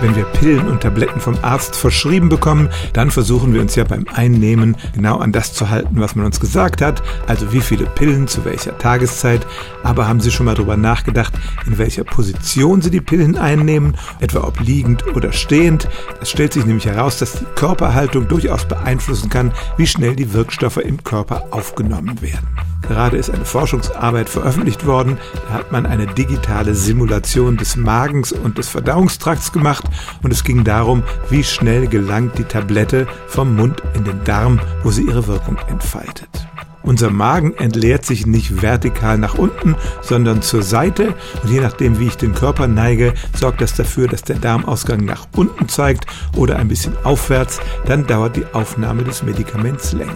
Wenn wir Pillen und Tabletten vom Arzt verschrieben bekommen, dann versuchen wir uns ja beim Einnehmen genau an das zu halten, was man uns gesagt hat, also wie viele Pillen zu welcher Tageszeit. Aber haben Sie schon mal darüber nachgedacht, in welcher Position Sie die Pillen einnehmen, etwa ob liegend oder stehend? Es stellt sich nämlich heraus, dass die Körperhaltung durchaus beeinflussen kann, wie schnell die Wirkstoffe im Körper aufgenommen werden. Gerade ist eine Forschungsarbeit veröffentlicht worden. Da hat man eine digitale Simulation des Magens und des Verdauungstrakts gemacht und es ging darum, wie schnell gelangt die Tablette vom Mund in den Darm, wo sie ihre Wirkung entfaltet. Unser Magen entleert sich nicht vertikal nach unten, sondern zur Seite. Und je nachdem, wie ich den Körper neige, sorgt das dafür, dass der Darmausgang nach unten zeigt oder ein bisschen aufwärts, dann dauert die Aufnahme des Medikaments länger.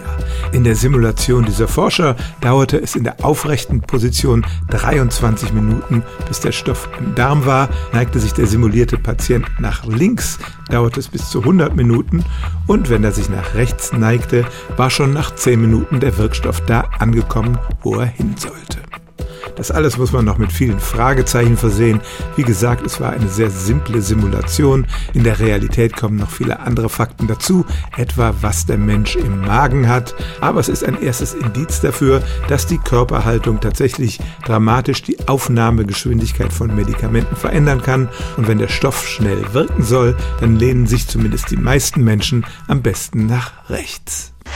In der Simulation dieser Forscher dauerte es in der aufrechten Position 23 Minuten, bis der Stoff im Darm war, neigte sich der simulierte Patient nach links, dauerte es bis zu 100 Minuten. Und wenn er sich nach rechts neigte, war schon nach 10 Minuten der Wirkstoff da angekommen, wo er hin sollte. Das alles muss man noch mit vielen Fragezeichen versehen. Wie gesagt, es war eine sehr simple Simulation. In der Realität kommen noch viele andere Fakten dazu, etwa was der Mensch im Magen hat. Aber es ist ein erstes Indiz dafür, dass die Körperhaltung tatsächlich dramatisch die Aufnahmegeschwindigkeit von Medikamenten verändern kann. Und wenn der Stoff schnell wirken soll, dann lehnen sich zumindest die meisten Menschen am besten nach rechts.